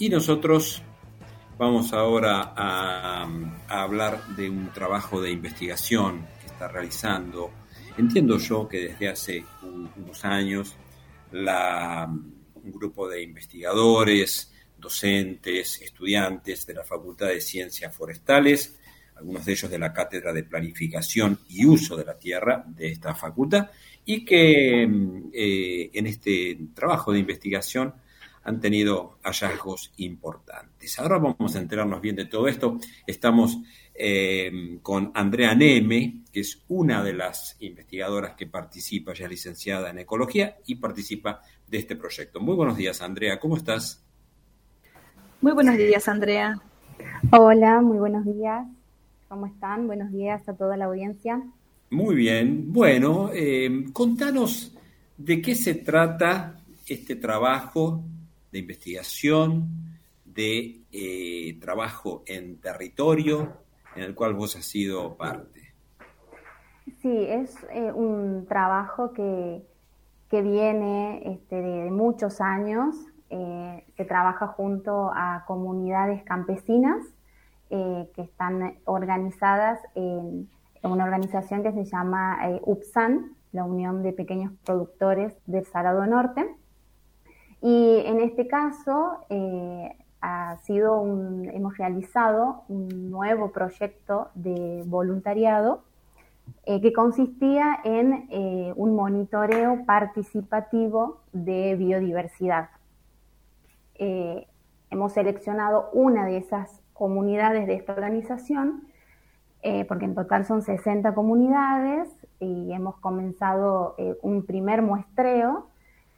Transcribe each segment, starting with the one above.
Y nosotros vamos ahora a, hablar de un trabajo de investigación que está realizando. Entiendo yo que desde hace unos años la, un grupo de investigadores, docentes, estudiantes de la Facultad de Ciencias Forestales, algunos de ellos de la Cátedra de Planificación y Uso de la Tierra de esta facultad, y que eh, en este trabajo de investigación han tenido hallazgos importantes. Ahora vamos a enterarnos bien de todo esto. Estamos eh, con Andrea Neme, que es una de las investigadoras que participa, ya licenciada en ecología y participa de este proyecto. Muy buenos días, Andrea, ¿cómo estás? Muy buenos días, Andrea. Hola, muy buenos días. ¿Cómo están? Buenos días a toda la audiencia. Muy bien. Bueno, eh, contanos de qué se trata este trabajo de investigación, de eh, trabajo en territorio, en el cual vos has sido parte. Sí, es eh, un trabajo que, que viene este, de, muchos años, eh, se trabaja junto a comunidades campesinas que están organizadas en, una organización que se llama UPSAN, la Unión de Pequeños Productores del Salado Norte. Y en este caso eh, ha sido un, hemos realizado un nuevo proyecto de voluntariado eh, que consistía en eh, un monitoreo participativo de biodiversidad. hemos seleccionado una de esas comunidades de esta organización, porque en total son 60 comunidades, y hemos comenzado un primer muestreo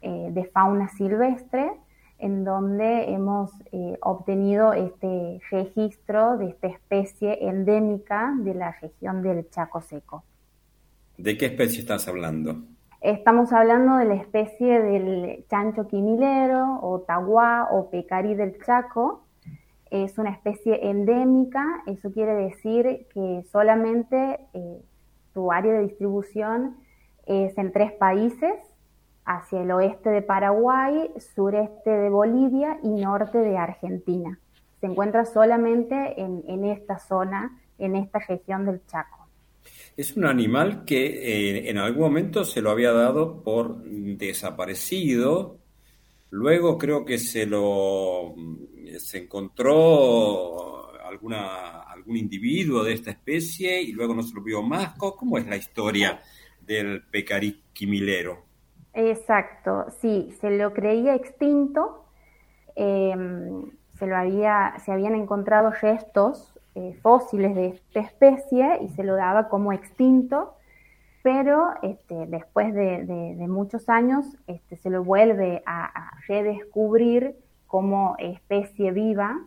eh, de fauna silvestre, en donde hemos eh, obtenido este registro de esta especie endémica de la región del Chaco Seco. ¿De qué especie estás hablando? Estamos hablando de la especie del chancho quimilero o taguá o pecari del Chaco. Es una especie endémica, eso quiere decir que solamente eh, su área de distribución es en tres países, hacia el oeste de Paraguay, sureste de Bolivia y norte de Argentina. Se encuentra solamente en, esta zona, en esta región del Chaco. Es un animal que eh, en algún momento se lo había dado por desaparecido, luego creo que se lo se encontró alguna, algún individuo de esta especie y luego no se lo vio más. ¿Cómo es la historia del pecarí quimilero? Exacto, sí, se lo creía extinto, em, se, lo había, se habían encontrado restos eh, fósiles de esta especie y se lo daba como extinto, pero este, después de, muchos años este, se lo vuelve a, redescubrir como especie viva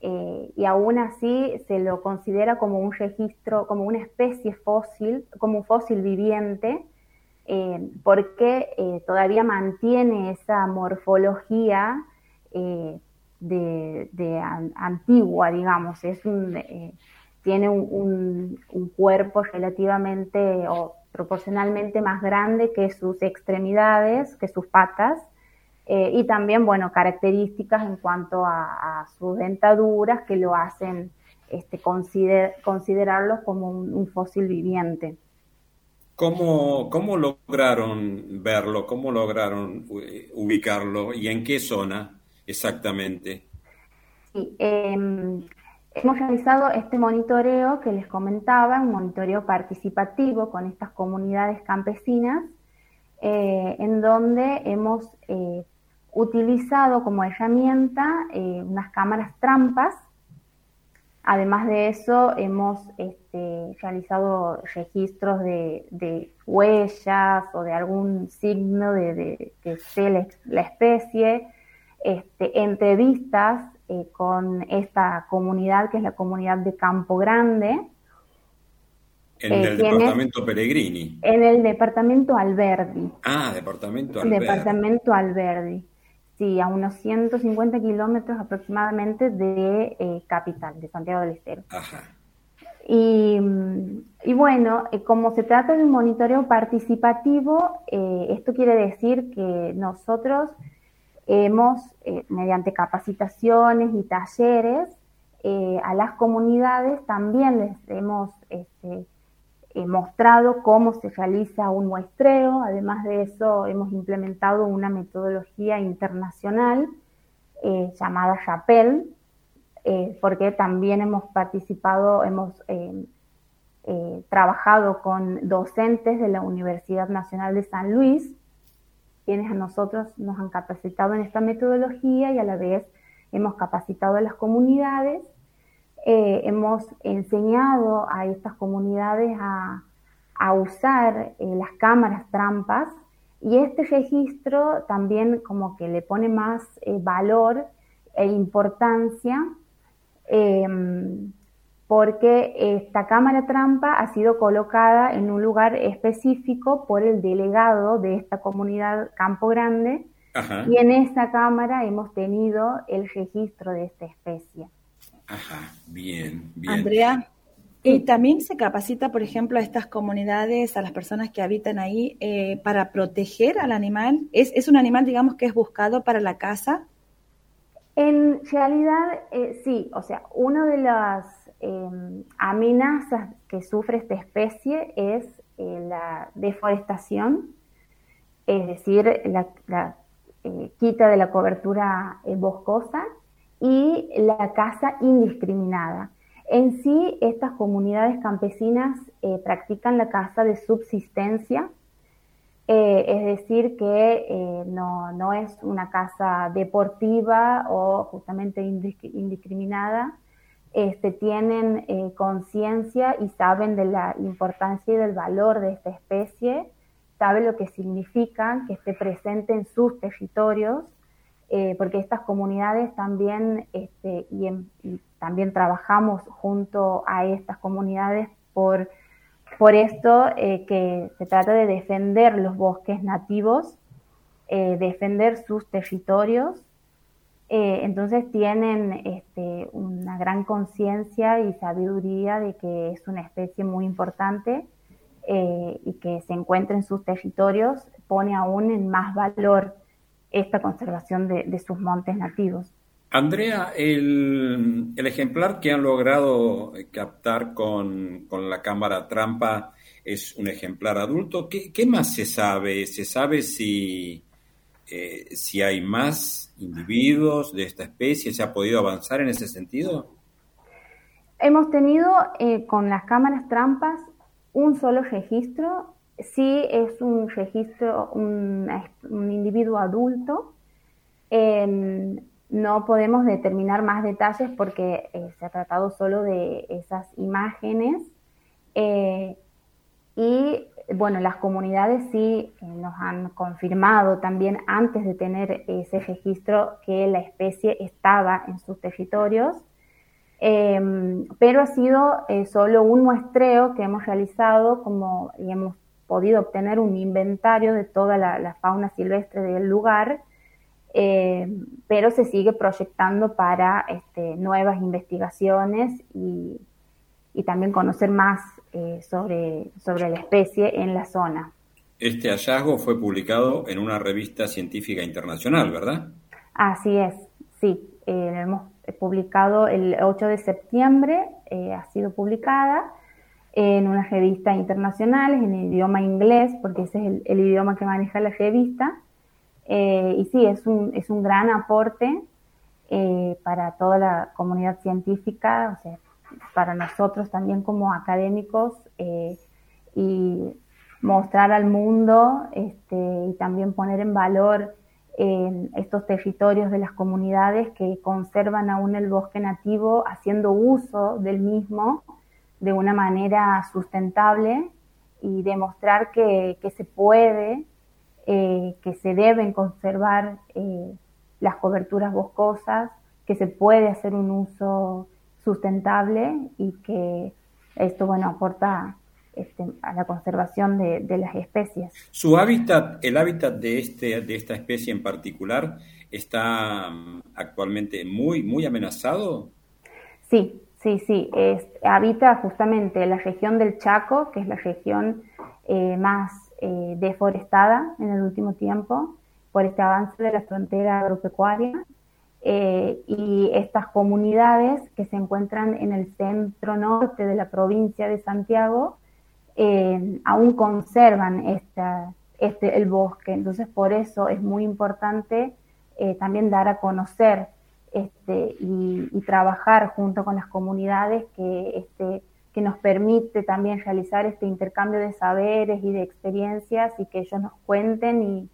eh, y aún así se lo considera como un registro, como una especie fósil, como un fósil viviente eh, porque eh, todavía mantiene esa morfología eh, de, antigua, digamos, es tiene un, cuerpo relativamente o proporcionalmente más grande que sus extremidades, que sus patas, y también, bueno, características en cuanto a, sus dentaduras que lo hacen este, considerarlo como un fósil viviente. ¿Cómo, ¿Cómo lograron verlo? ¿Cómo lograron eh, ubicarlo? ¿Y en qué zona exactamente? Sí, em, hemos realizado este monitoreo que les comentaba, un monitoreo participativo con estas comunidades campesinas, eh, en donde hemos eh, utilizado como herramienta unas cámaras trampas Además de eso, hemos este, realizado registros de, huellas o de algún signo de, que sea la, especie, este, entrevistas eh, con esta comunidad que es la comunidad de Campo Grande. En el eh, departamento Pellegrini. En el departamento Alberdi. Ah, departamento Alberdi. Departamento Alberdi. Sí, a unos 150 kilómetros aproximadamente de eh, Capital, de Santiago del Estero. Y, bueno, eh, como se trata de un monitoreo participativo, eh, esto quiere decir que nosotros hemos, eh, mediante capacitaciones y talleres, eh, a las comunidades también les hemos este, mostrado cómo se realiza un muestreo. Además de eso, hemos implementado una metodología internacional llamada Chapelle, porque también hemos participado, hemos trabajado con docentes de la Universidad Nacional de San Luis quienes a nosotros nos han capacitado en esta metodología y a la vez hemos capacitado a las comunidades, eh, hemos enseñado a estas comunidades a, usar eh, las cámaras trampas y este registro también como que le pone más eh, valor e importancia porque esta cámara trampa ha sido colocada en un lugar específico por el delegado de esta comunidad Campo Grande y en esa cámara hemos tenido el registro de esta especie. Ajá, bien, bien. Andrea, y también se capacita, por ejemplo, a estas comunidades, a las personas que habitan ahí, eh, para proteger al animal. ¿Es, ¿Es un animal, digamos, que es buscado para la casa? En realidad, eh, sí. O sea, una de las Em, amenazas que sufre esta especie es eh, la deforestación, es decir, la, eh, quita de la cobertura eh, boscosa y la caza indiscriminada. En sí, estas comunidades campesinas practican la caza de subsistencia, es decir, que no, no, es una caza deportiva o justamente indiscriminada, este, tienen eh, conciencia y saben de la importancia y del valor de esta especie, saben lo que significa que esté presente en sus territorios, eh, porque estas comunidades también, este, y, también trabajamos junto a estas comunidades por, por esto eh, que se trata de defender los bosques nativos, defender sus territorios eh, entonces tienen este, una gran conciencia y sabiduría de que es una especie muy importante eh, y que se encuentra en sus territorios pone aún en más valor esta conservación de, sus montes nativos. Andrea, el, ejemplar que han logrado captar con, la cámara trampa es un ejemplar adulto. ¿Qué, qué más se sabe? ¿Se sabe si, eh, si hay más individuos de esta especie? ¿Se ha podido avanzar en ese sentido? Hemos tenido eh, con las cámaras trampas un solo registro. Sí es un registro, un, individuo adulto. Em, no podemos determinar más detalles porque eh, se ha tratado solo de esas imágenes. Eh, y bueno, las comunidades sí eh, nos han confirmado también antes de tener ese registro que la especie estaba en sus territorios, em, pero ha sido solo un muestreo que hemos realizado como hemos podido obtener un inventario de toda la, fauna silvestre del lugar, em, pero se sigue proyectando para este, nuevas investigaciones y, y también conocer más eh, sobre, sobre la especie en la zona. Este hallazgo fue publicado en una revista científica internacional, ¿verdad? Así es, sí. Eh, lo hemos publicado el 8 de septiembre, eh, ha sido publicada en una revista internacional, en idioma inglés, porque ese es el, idioma que maneja la revista. y sí, es un, es un gran aporte para toda la comunidad científica, o sea, para nosotros también como académicos eh, y mostrar al mundo este, y también poner en valor estos territorios de las comunidades que conservan aún el bosque nativo haciendo uso del mismo de una manera sustentable y demostrar que, se puede, eh, que se deben conservar eh, las coberturas boscosas, que se puede hacer un uso sustentable y que esto, bueno, aporta este, a la conservación de, las especies. ¿Su hábitat, el hábitat de, este, de esta especie en particular, está mm, actualmente muy, muy amenazado? Sí, sí, sí. Habita justamente la región del Chaco, que es la región eh, más eh, deforestada en el último tiempo, por este avance de la frontera agropecuaria. Eh, y estas comunidades que se encuentran en el centro norte de la provincia de Santiago aún conservan esta, este, el bosque. Entonces, por eso es muy importante también dar a conocer este, y, trabajar junto con las comunidades que, este, que nos permite también realizar este intercambio de saberes y de experiencias y que ellos nos cuenten y,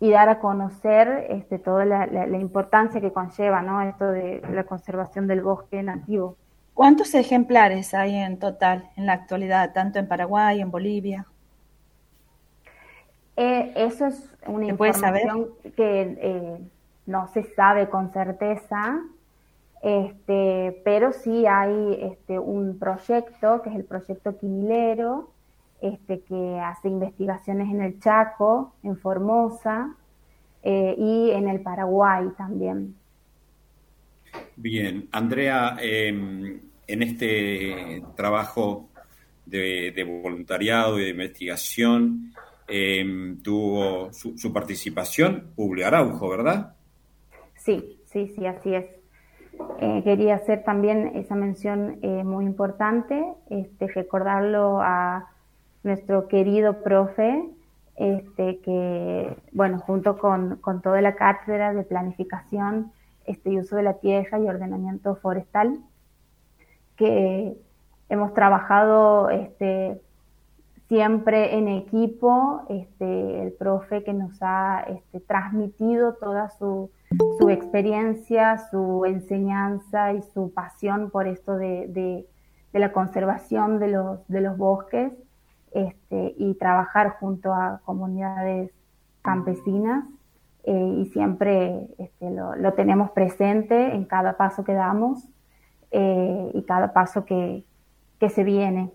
y, dar a conocer este, toda la, la, importancia que conlleva ¿no? esto de la conservación del bosque nativo. ¿Cuántos ejemplares hay en total en la actualidad, tanto en Paraguay, en Bolivia? Eh, eso es una información que eh, no se sabe con certeza, este, pero sí hay este, un proyecto, que es el proyecto Quimilero, este, que hace investigaciones en el Chaco, en Formosa eh, y en el Paraguay también. Bien, Andrea, em, en este trabajo de, voluntariado y de investigación em, tuvo su, participación Publio Araujo, ¿verdad? Sí, sí, sí, así es. Eh, quería hacer también esa mención eh, muy importante, este, recordarlo a nuestro querido profe, este, que, bueno, junto con, con, toda la cátedra de planificación este, y uso de la tierra y ordenamiento forestal, que hemos trabajado este, siempre en equipo, este, el profe que nos ha este, transmitido toda su, su, experiencia, su enseñanza y su pasión por esto de, de, de la conservación de los, de los bosques este, y trabajar junto a comunidades campesinas. Eh, y siempre este, lo, lo, tenemos presente en cada paso que damos eh, y cada paso que, que se viene.